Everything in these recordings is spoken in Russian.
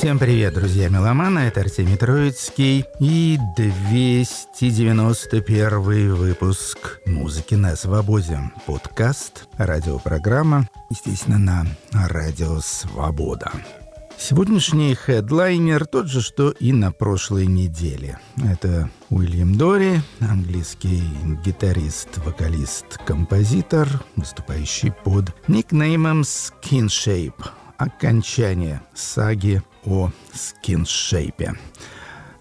Всем привет, друзья меломаны, это Артемий Троицкий и 291 выпуск «Музыки на свободе». Подкаст, радиопрограмма, естественно, на радио «Свобода». Сегодняшний хедлайнер тот же, что и на прошлой неделе. Это Уильям Дори, английский гитарист, вокалист, композитор, выступающий под никнеймом Skin Shape. Окончание саги о скиншейпе.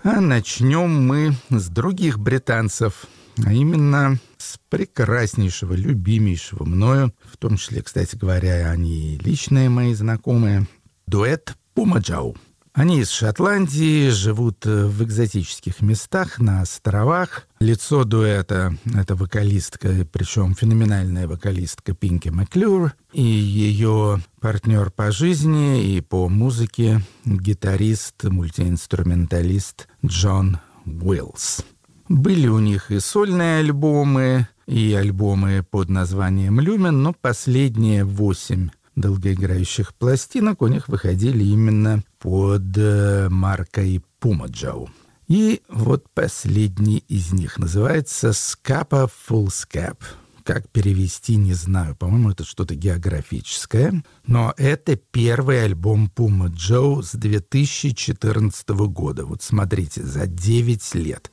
А начнем мы с других британцев, а именно с прекраснейшего, любимейшего мною, в том числе, кстати говоря, они личные мои знакомые, дуэт Пумаджау. Они из Шотландии, живут э, в экзотических местах, на островах. Лицо дуэта — это вокалистка, причем феноменальная вокалистка Пинки Маклюр, и ее партнер по жизни и по музыке — гитарист, мультиинструменталист Джон Уиллс. Были у них и сольные альбомы, и альбомы под названием «Люмен», но последние восемь долгоиграющих пластинок у них выходили именно под э, маркой Pumajoe. И вот последний из них называется «Scapa Full Scap». Как перевести, не знаю. По-моему, это что-то географическое. Но это первый альбом Пума Джо с 2014 года. Вот смотрите, за 9 лет.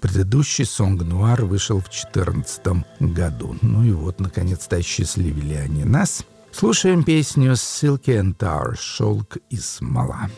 Предыдущий «Сонг Нуар» вышел в 2014 году. Ну и вот, наконец-то, осчастливили они нас – Слушаем песню «Silky and Tar» «Шелк и смола».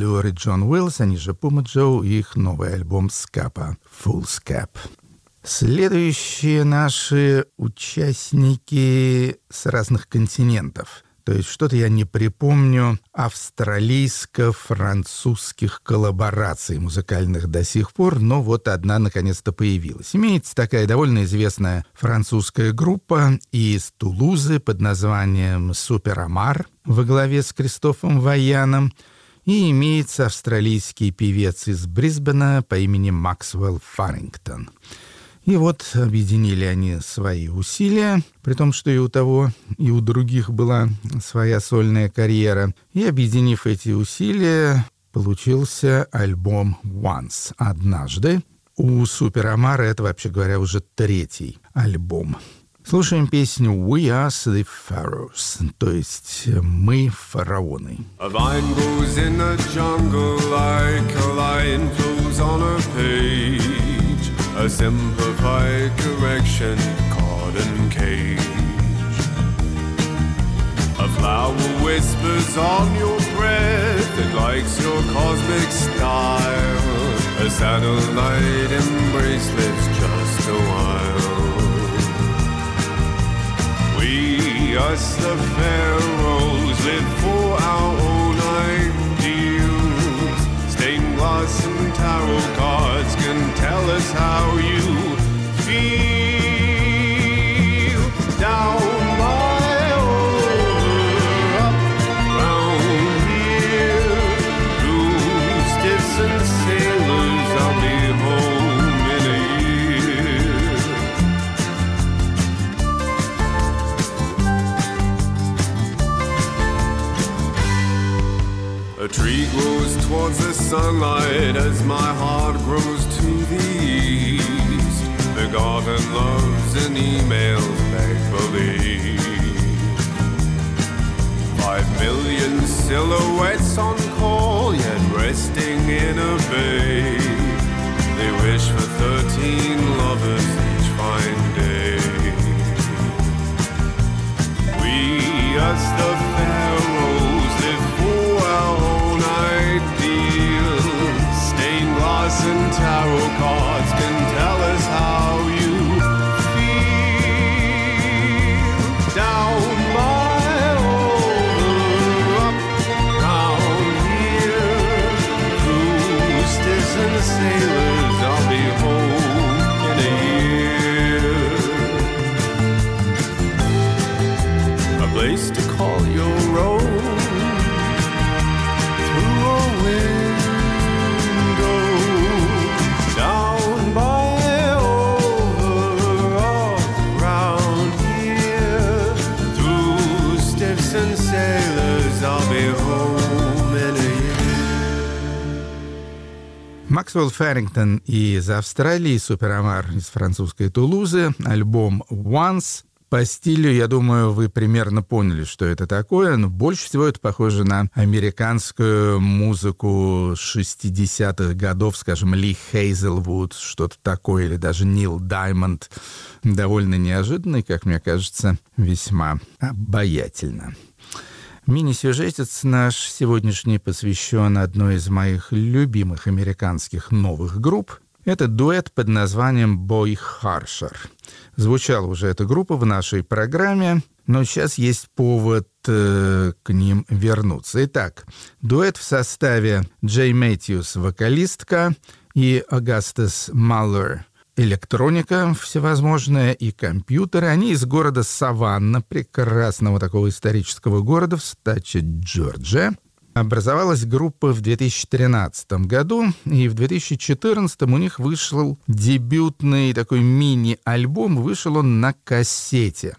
Маклюр и Джон Уиллс, они же Пума Джоу, их новый альбом «Скапа» «Full Scap». Следующие наши участники с разных континентов. То есть что-то я не припомню австралийско-французских коллабораций музыкальных до сих пор, но вот одна наконец-то появилась. Имеется такая довольно известная французская группа из Тулузы под названием «Суперамар» во главе с Кристофом Ваяном – и имеется австралийский певец из Брисбена по имени Максвелл Фаррингтон. И вот объединили они свои усилия, при том, что и у того, и у других была своя сольная карьера. И объединив эти усилия, получился альбом «Once» — «Однажды». У Супер Амара это, вообще говоря, уже третий альбом. Слушаем песню «We are the pharaohs», то есть «Мы фараоны». A vine grows in the jungle like a lion flows on a page A simplified correction caught in cage A flower whispers on your breath It likes your cosmic style A satellite embrace lives just a while Us the pharaohs, live for our own ideals. Stained glass and tarot cards can tell us how you towards the sunlight as my heart grows to the east. The garden loves emails make believe. Five million silhouettes on call, yet resting in a bay. They wish for thirteen lovers each fine day. We, us the tarot cards can Максвелл Феррингтон из Австралии, Суперамар из французской Тулузы, альбом «Once». По стилю, я думаю, вы примерно поняли, что это такое, но больше всего это похоже на американскую музыку 60-х годов, скажем, Ли Хейзелвуд, что-то такое, или даже Нил Даймонд. Довольно неожиданно и, как мне кажется, весьма обаятельно. Мини-сюжетец наш сегодняшний посвящен одной из моих любимых американских новых групп. Это дуэт под названием «Boy Harsher». Звучала уже эта группа в нашей программе, но сейчас есть повод э, к ним вернуться. Итак, дуэт в составе Джей Мэтьюс, вокалистка, и Агастас Маллер, электроника всевозможная и компьютеры. Они из города Саванна, прекрасного такого исторического города в стаче Джорджия. Образовалась группа в 2013 году, и в 2014 у них вышел дебютный такой мини-альбом, вышел он на кассете.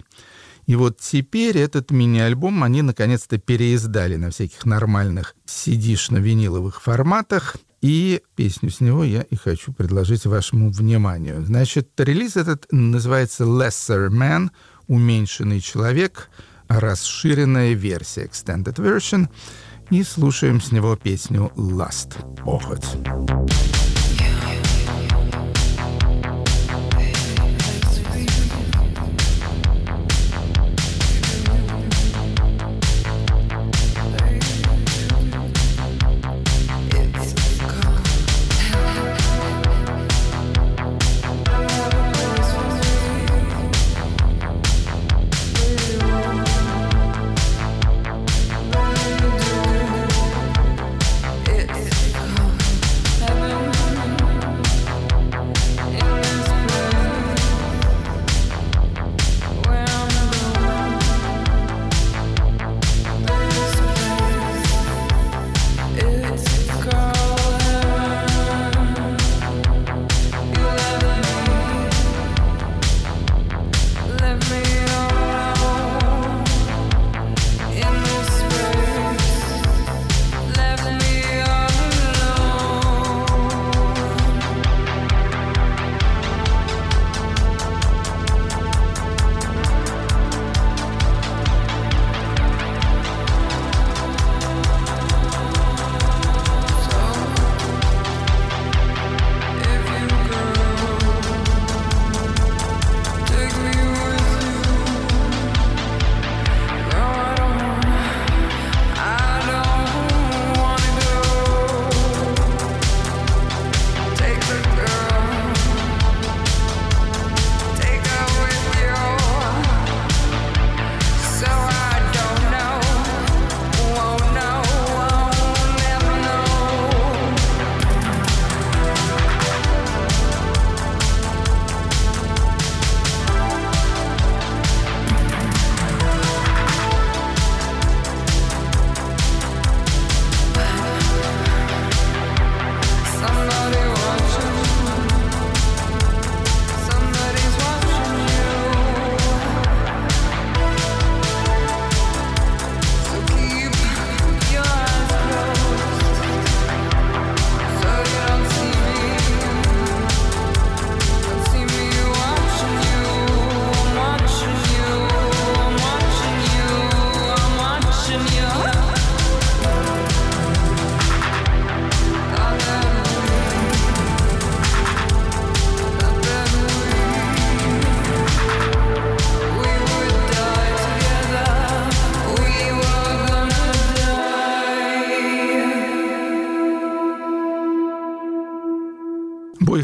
И вот теперь этот мини-альбом они наконец-то переиздали на всяких нормальных CD-шно-виниловых форматах. И песню с него я и хочу предложить вашему вниманию. Значит, релиз этот называется «Lesser Man», «Уменьшенный человек», расширенная версия, extended version, и слушаем с него песню «Last» — «Похоть».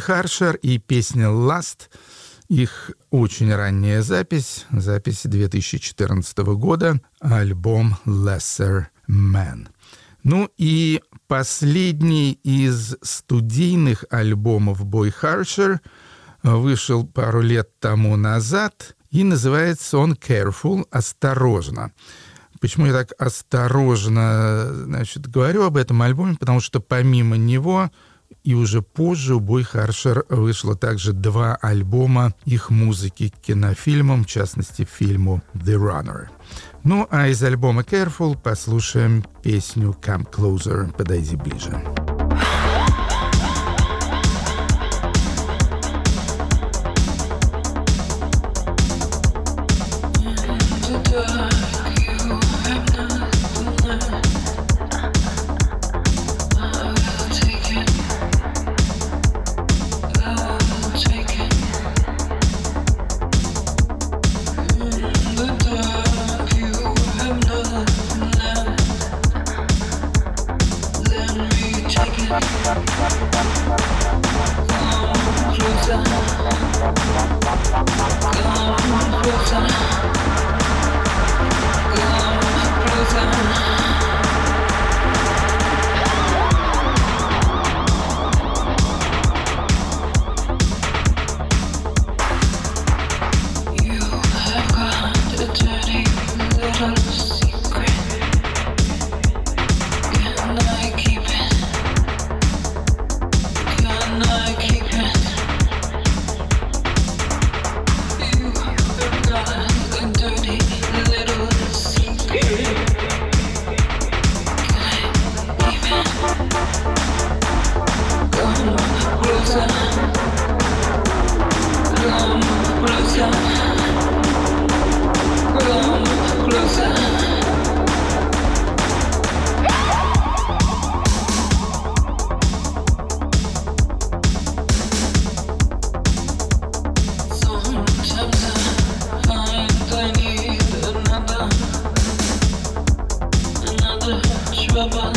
Харшер и песня «Last». Их очень ранняя запись, запись 2014 года, альбом «Lesser Man». Ну и последний из студийных альбомов Бой Харшер вышел пару лет тому назад, и называется он «Careful» — «Осторожно». Почему я так осторожно значит, говорю об этом альбоме? Потому что помимо него и уже позже у Бой Харшер вышло также два альбома их музыки к кинофильмам, в частности, фильму «The Runner». Ну а из альбома «Careful» послушаем песню «Come Closer» «Подойди ближе». Baba.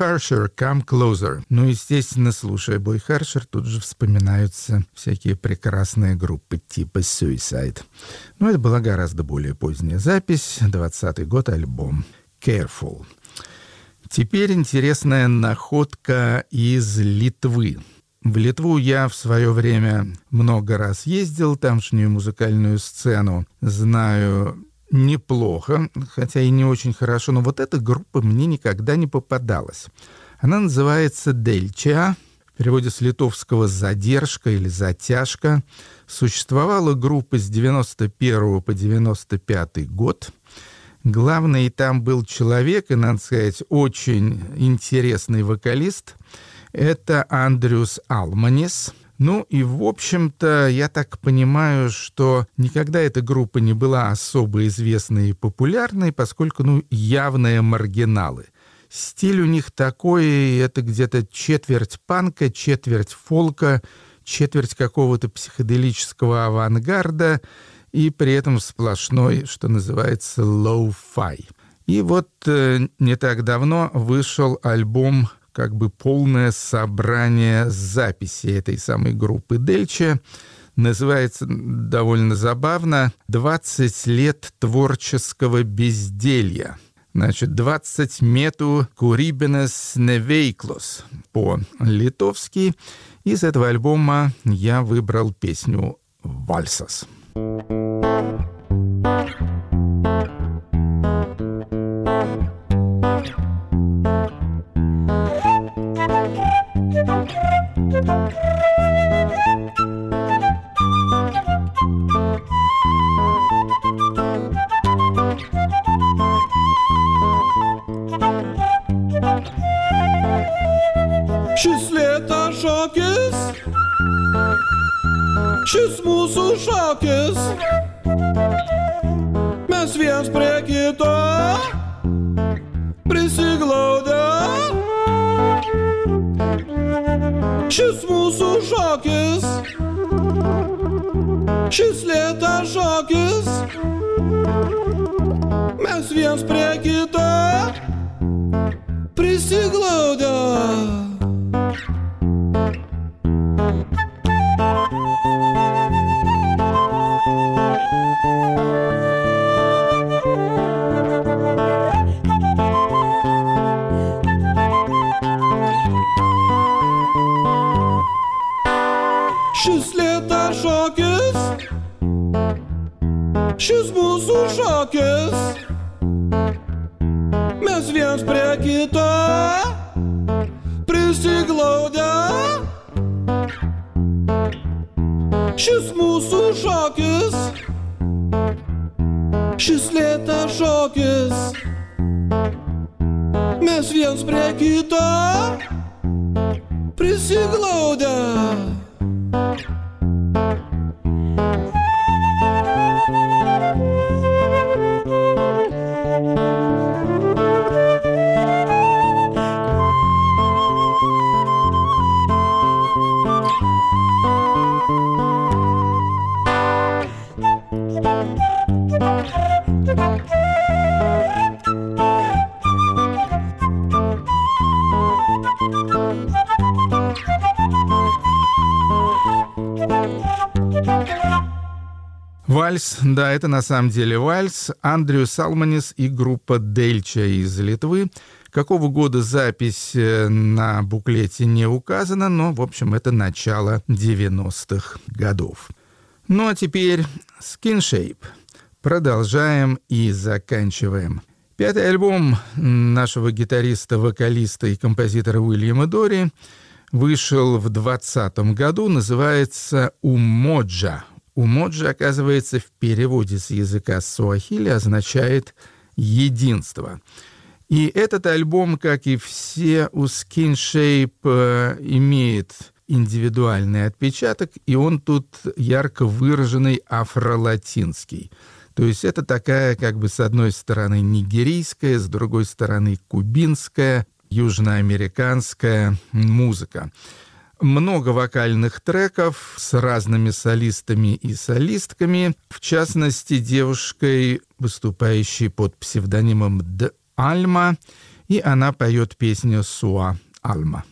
Харшер, Come Closer. Ну, естественно, слушая Бой Харшер, тут же вспоминаются всякие прекрасные группы типа Suicide. Но это была гораздо более поздняя запись, 20 год, альбом Careful. Теперь интересная находка из Литвы. В Литву я в свое время много раз ездил, тамшнюю музыкальную сцену знаю неплохо, хотя и не очень хорошо, но вот эта группа мне никогда не попадалась. Она называется «Дельча», в переводе с литовского «задержка» или «затяжка». Существовала группа с 91 по 95 год. Главный там был человек, и, надо сказать, очень интересный вокалист. Это Андрюс Алманис – ну и, в общем-то, я так понимаю, что никогда эта группа не была особо известной и популярной, поскольку, ну, явные маргиналы. Стиль у них такой, это где-то четверть панка, четверть фолка, четверть какого-то психоделического авангарда и при этом сплошной, что называется, low-fi. И вот э, не так давно вышел альбом как бы полное собрание записей этой самой группы Дельче. Называется довольно забавно «20 лет творческого безделья». Значит, 20 мету курибенес невейклос по-литовски. Из этого альбома я выбрал песню «Вальсас». Šis šis mūsų šokis, mes viens prie kito prisiglaudę. Šis mūsų šokis, šis lėta šokis, mes viens prie kito Вальс, да, это на самом деле вальс. Андрю Салманис и группа Дельча из Литвы. Какого года запись э, на буклете не указана, но, в общем, это начало 90-х годов. Ну а теперь Skin Shape. Продолжаем и заканчиваем. Пятый альбом нашего гитариста, вокалиста и композитора Уильяма Дори вышел в 2020 году, называется «Умоджа». Умоджи, оказывается, в переводе с языка суахили означает «единство». И этот альбом, как и все у Skin Shape, э, имеет индивидуальный отпечаток, и он тут ярко выраженный афролатинский. То есть это такая, как бы, с одной стороны нигерийская, с другой стороны кубинская, южноамериканская музыка много вокальных треков с разными солистами и солистками, в частности, девушкой, выступающей под псевдонимом Д. Альма, и она поет песню «Суа Алма».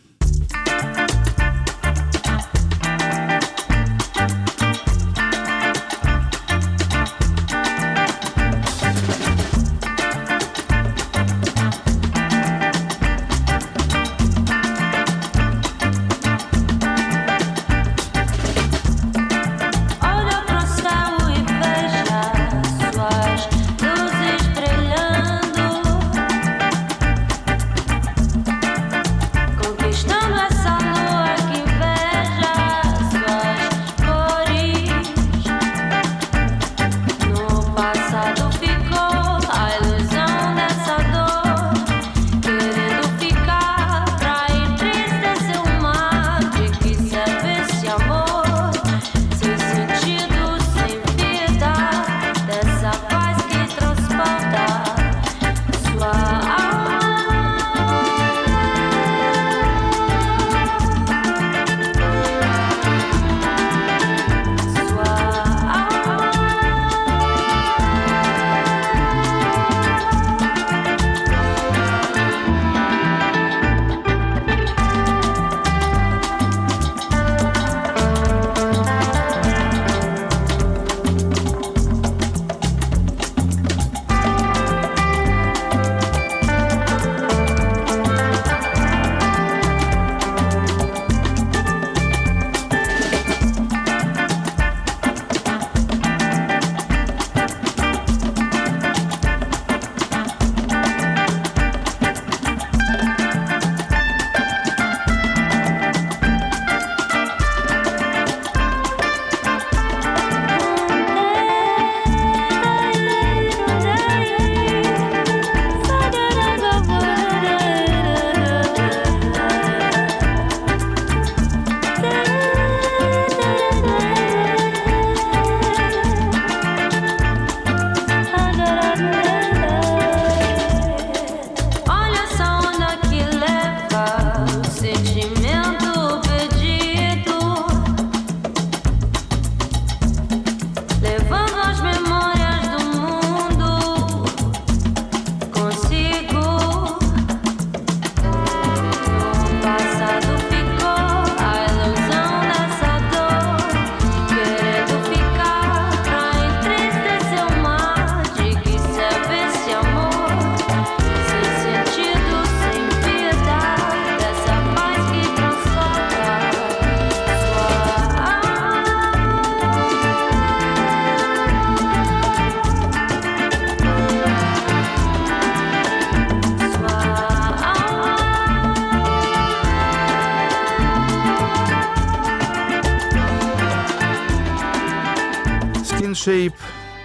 Shape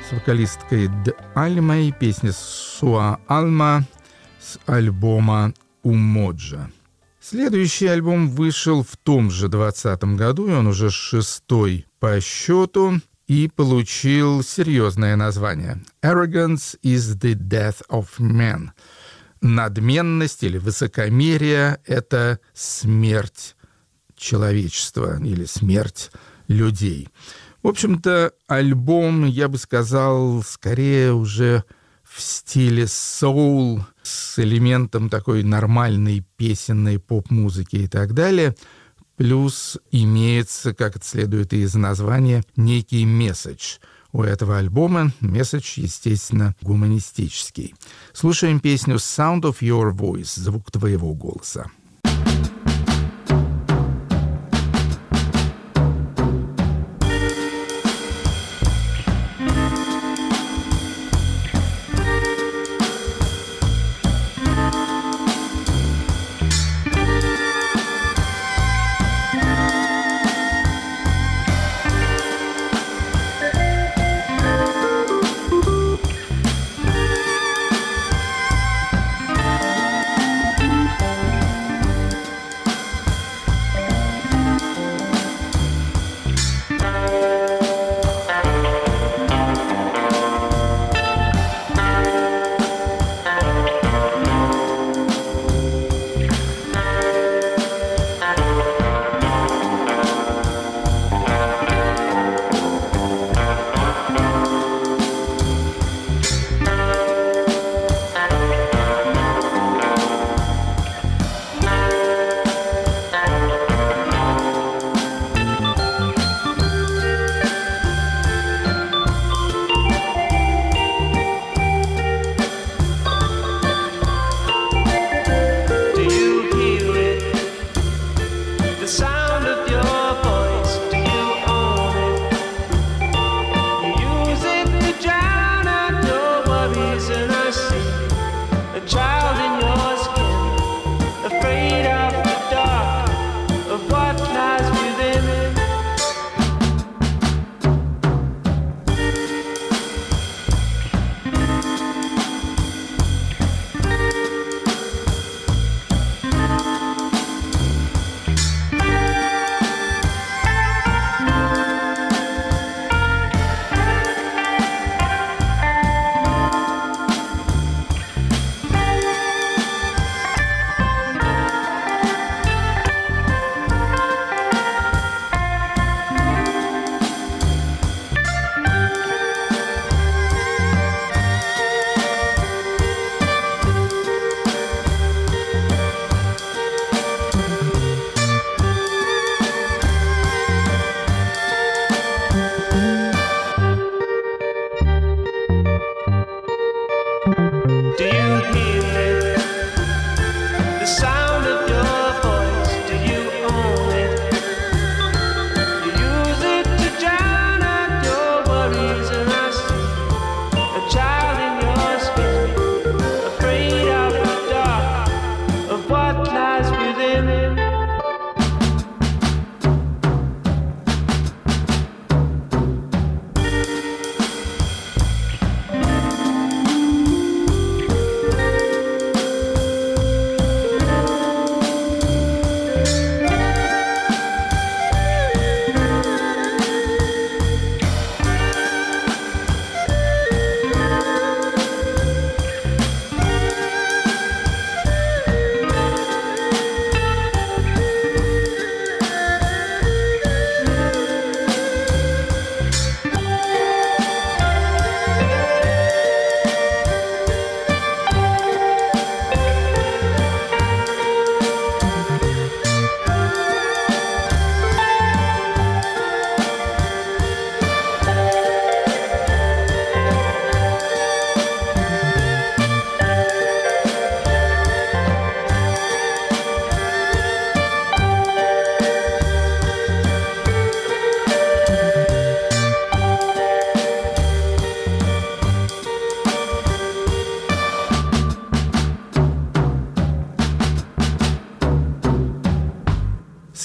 с вокалисткой Д. Альмой, песня Суа Алма с альбома Умоджа. Следующий альбом вышел в том же 20 году, и он уже шестой по счету, и получил серьезное название «Arrogance is the death of man». Надменность или высокомерие — это смерть человечества или смерть людей. В общем-то, альбом, я бы сказал, скорее уже в стиле соул, с элементом такой нормальной песенной поп-музыки и так далее. Плюс имеется, как это следует из названия, некий месседж у этого альбома. Месседж, естественно, гуманистический. Слушаем песню «Sound of Your Voice» — «Звук твоего голоса».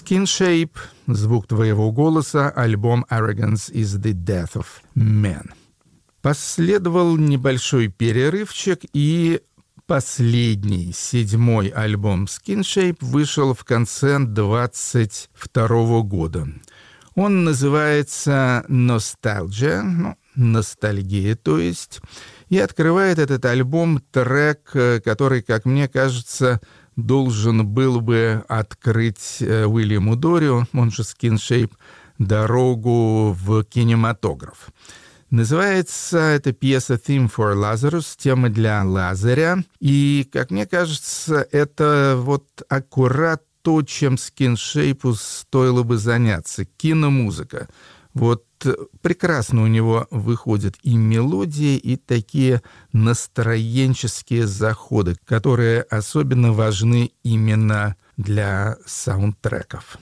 Skin Shape, звук твоего голоса, альбом Arrogance is the Death of Man. Последовал небольшой перерывчик, и последний, седьмой альбом Skin Shape вышел в конце 22 года. Он называется «Ностальджия», ну, «Ностальгия», то есть, и открывает этот альбом трек, э, который, как мне кажется, должен был бы открыть э, Уильяму Дорио, он же Shape, дорогу в кинематограф. Называется эта пьеса «Theme for Lazarus», тема для Лазаря. И, как мне кажется, это вот аккурат то, чем скиншейпу стоило бы заняться. Киномузыка. Вот прекрасно у него выходят и мелодии, и такие настроенческие заходы, которые особенно важны именно для саундтреков.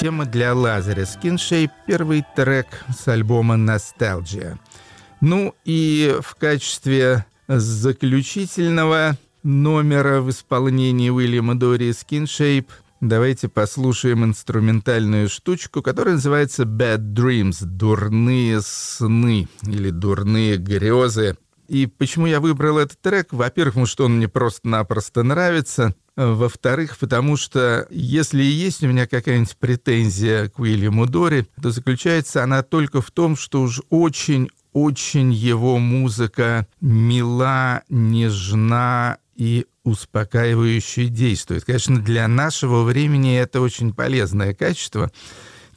Тема для Лазаря Skin первый трек с альбома «Ностальджия». Ну и в качестве заключительного номера в исполнении Уильяма Дори Skin давайте послушаем инструментальную штучку, которая называется «Bad Dreams» — «Дурные сны» или «Дурные грезы». И почему я выбрал этот трек? Во-первых, потому что он мне просто-напросто нравится. Во-вторых, потому что если и есть у меня какая-нибудь претензия к Уильяму Дори, то заключается она только в том, что уж очень очень его музыка мила, нежна и успокаивающе действует. Конечно, для нашего времени это очень полезное качество,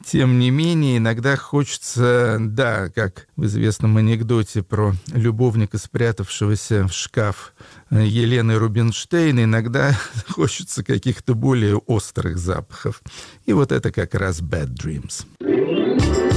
тем не менее, иногда хочется, да, как в известном анекдоте про любовника, спрятавшегося в шкаф э, Елены Рубинштейн, иногда хочется каких-то более острых запахов. И вот это как раз «Bad Dreams».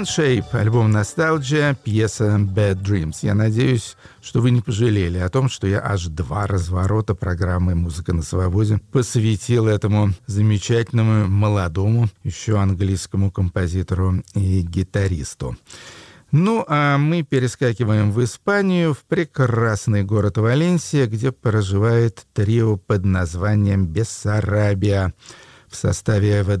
Clean Shape, альбом Nostalgia, пьеса Bad Dreams. Я надеюсь, что вы не пожалели о том, что я аж два разворота программы «Музыка на свободе» посвятил этому замечательному молодому еще английскому композитору и гитаристу. Ну, а мы перескакиваем в Испанию, в прекрасный город Валенсия, где проживает трио под названием «Бессарабия». В составе Эва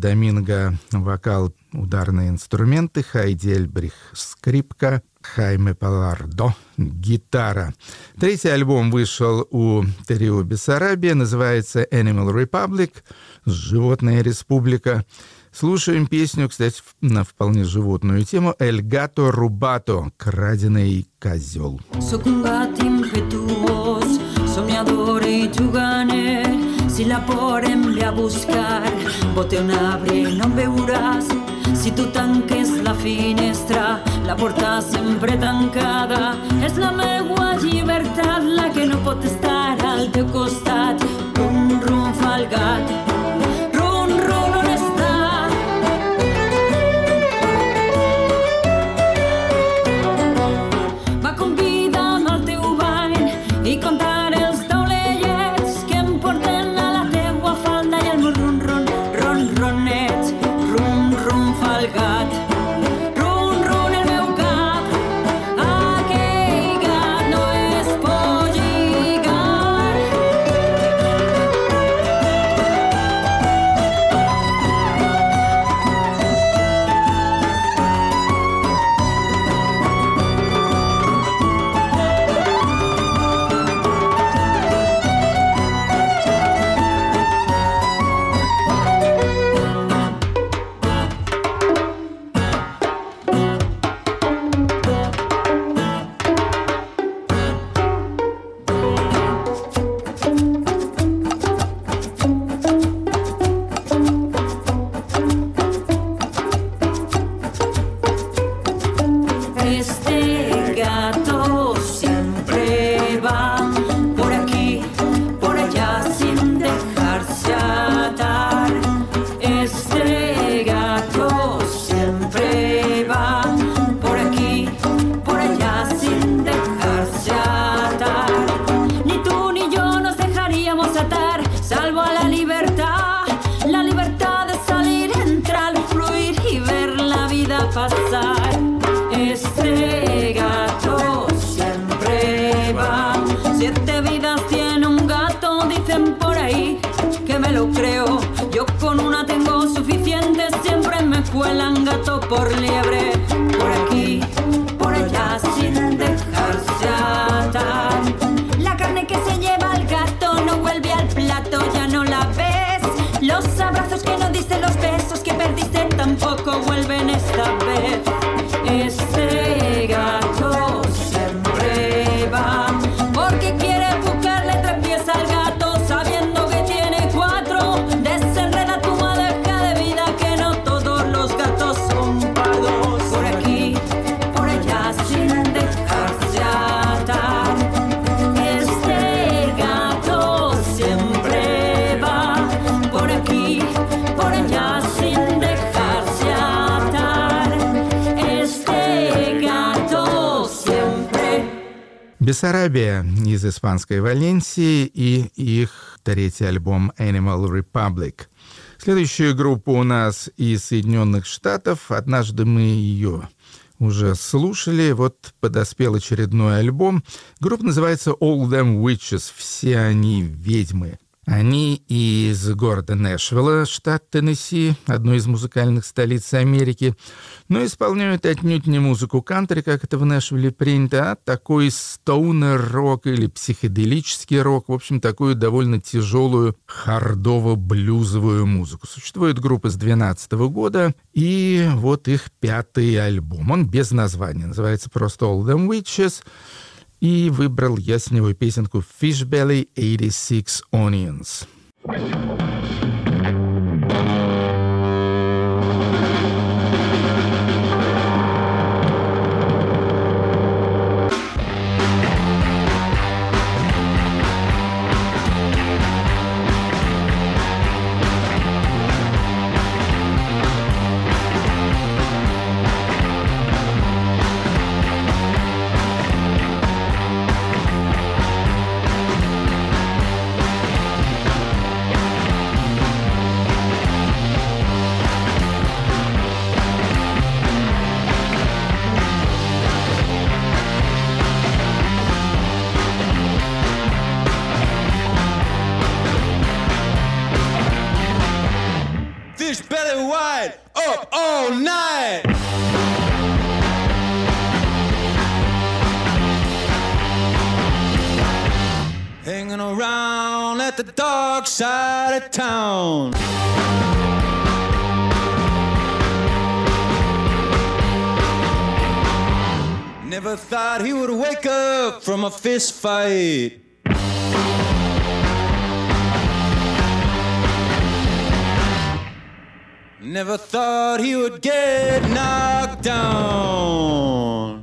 вокал, ударные инструменты, Хайди скрипка, Хайме Палардо гитара. Третий альбом вышел у трио Бессарабия, называется Animal Republic, Животная республика. Слушаем песню, кстати, на вполне животную тему «Эль гато рубато» — «Краденый козел». Si la porem a buscar, bote un arbre no veuràs. Si tu tanques la finestra, la porta sempre tancada. És la meua llibertat la que no pot estar al teu costat. Un rum fa Бессарабия из испанской Валенсии и их третий альбом Animal Republic. Следующая группа у нас из Соединенных Штатов. Однажды мы ее уже слушали. Вот подоспел очередной альбом. Группа называется All Them Witches. Все они ведьмы. Они из города Нэшвилла, штат Теннесси, одной из музыкальных столиц Америки, но исполняют отнюдь не музыку кантри, как это в Нэшвилле принято, а такой стоунер-рок или психоделический рок, в общем, такую довольно тяжелую хардово-блюзовую музыку. Существует группа с 2012 года, и вот их пятый альбом. Он без названия, называется просто «All Them Witches», и выбрал я с него песенку Fishbelly 86 Onions. up Never thought he would wake up from a fist fight. Never thought he would get knocked down.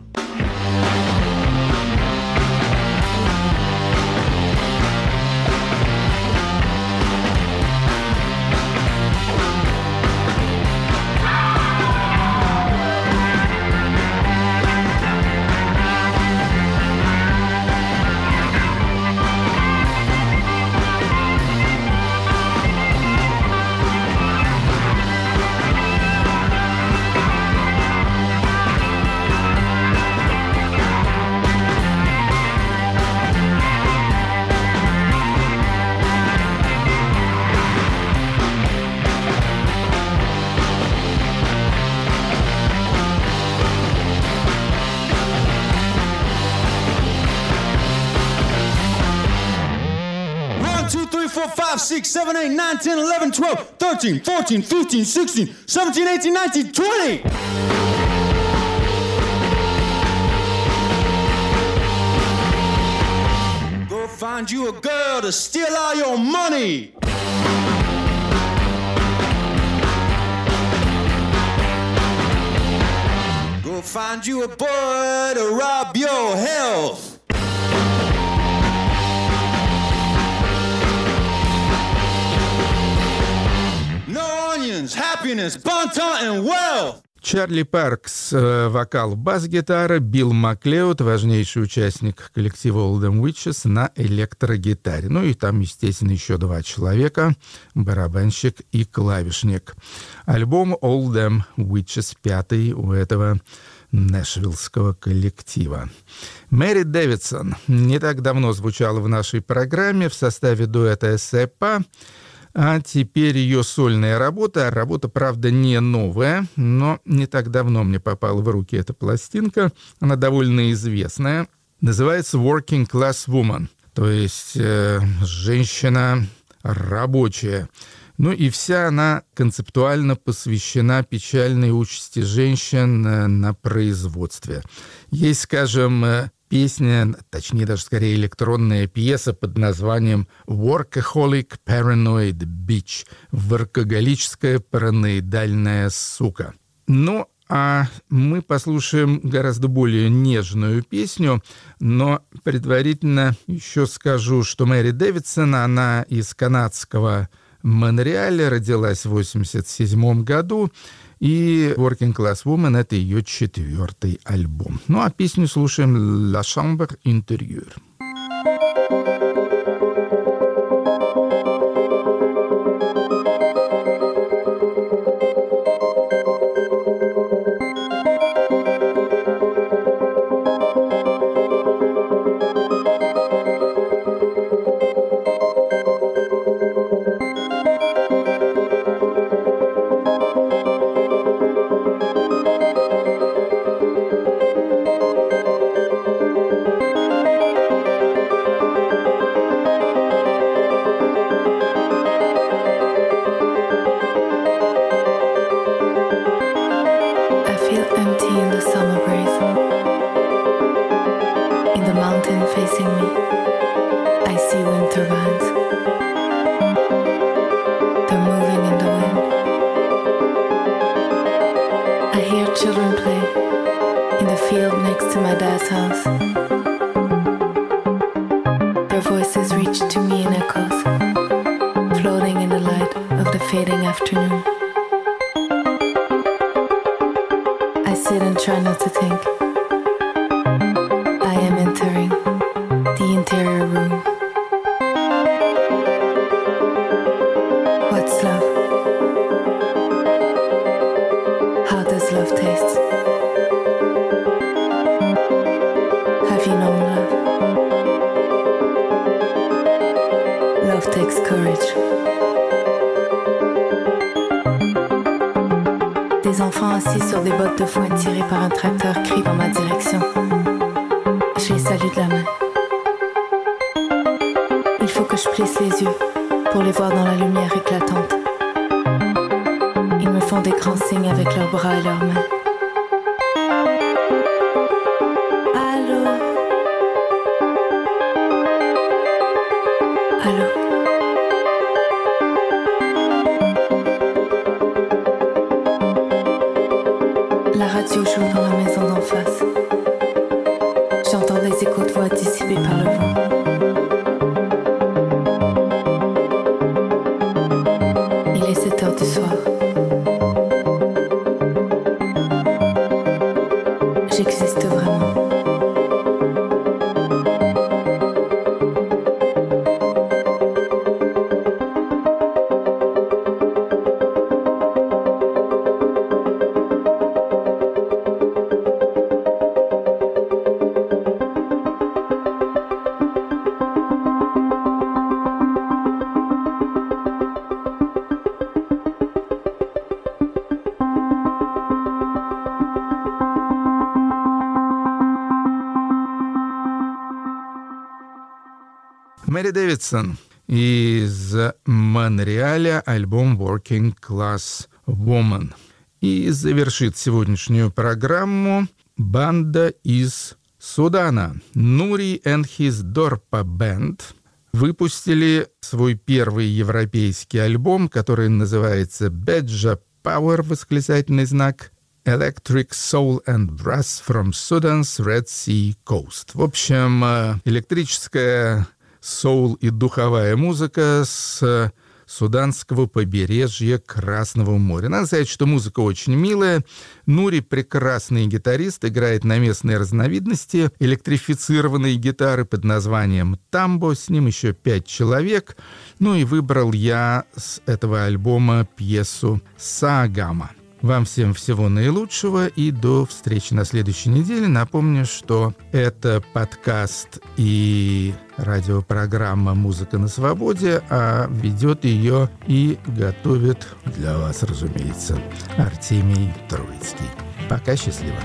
5, 6, 7, 8, 9, 10, 11, 12, 13, 14, 15, 16, 17, 18, 19, 20. find you a girl to steal all your money. Go find you a boy to rob your health. Happiness, bon temps, and wealth. Чарли Паркс, э, вокал, бас-гитара, Билл Маклеод, важнейший участник коллектива Oldham Witches, на электрогитаре. Ну и там, естественно, еще два человека, барабанщик и клавишник. Альбом Oldham Witches, пятый у этого нэшвиллского коллектива. Мэри Дэвидсон не так давно звучала в нашей программе в составе дуэта «Эссепа», а теперь ее сольная работа. Работа, правда, не новая, но не так давно мне попала в руки эта пластинка. Она довольно известная. Называется «Working Class Woman», то есть э, женщина рабочая. Ну и вся она концептуально посвящена печальной участи женщин э, на производстве. Есть, скажем, э, песня, точнее даже скорее электронная пьеса под названием «Workaholic Paranoid Bitch» — «Воркоголическая параноидальная сука». Ну, а мы послушаем гораздо более нежную песню, но предварительно еще скажу, что Мэри Дэвидсон, она из канадского Монреаля, родилась в 1987 году, и Working Class Woman — это ее четвертый альбом. Ну а песню слушаем «La Chambre Intérieure». I assis sur des bottes de foin tirées par un tracteur crient dans ma direction. Je les salue de la main. Il faut que je plisse les yeux pour les voir dans la lumière éclatante. Ils me font des grands signes avec leurs bras et leurs mains. Дэвидсон из Монреаля, альбом Working Class Woman. И завершит сегодняшнюю программу банда из Судана. Нури and his Dorpa Band выпустили свой первый европейский альбом, который называется Беджа Power, восклицательный знак, Electric Soul and Brass from Sudan's Red Sea Coast. В общем, э, электрическая соул и духовая музыка с суданского побережья Красного моря. Надо сказать, что музыка очень милая. Нури прекрасный гитарист, играет на местные разновидности электрифицированные гитары под названием «Тамбо». С ним еще пять человек. Ну и выбрал я с этого альбома пьесу «Саагама». Вам всем всего наилучшего и до встречи на следующей неделе. Напомню, что это подкаст и радиопрограмма «Музыка на свободе», а ведет ее и готовит для вас, разумеется, Артемий Троицкий. Пока счастливо.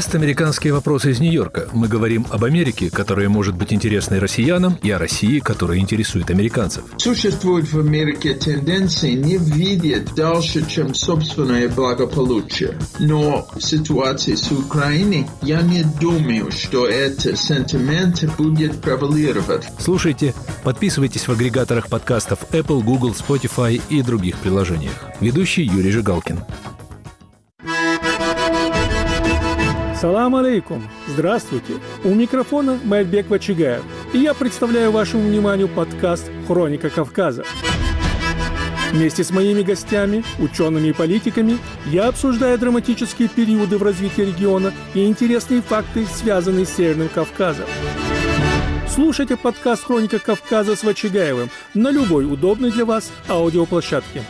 Подкаст «Американские вопросы» из Нью-Йорка. Мы говорим об Америке, которая может быть интересной россиянам, и о России, которая интересует американцев. Существует в Америке тенденции не видеть дальше, чем собственное благополучие. Но в ситуации с Украиной я не думаю, что этот сентимент будет превалировать. Слушайте, подписывайтесь в агрегаторах подкастов Apple, Google, Spotify и других приложениях. Ведущий Юрий Жигалкин. Салам алейкум! Здравствуйте! У микрофона Майбек Вачигаев, и я представляю вашему вниманию подкаст «Хроника Кавказа». Вместе с моими гостями, учеными и политиками я обсуждаю драматические периоды в развитии региона и интересные факты, связанные с Северным Кавказом. Слушайте подкаст «Хроника Кавказа» с Вачигаевым на любой удобной для вас аудиоплощадке.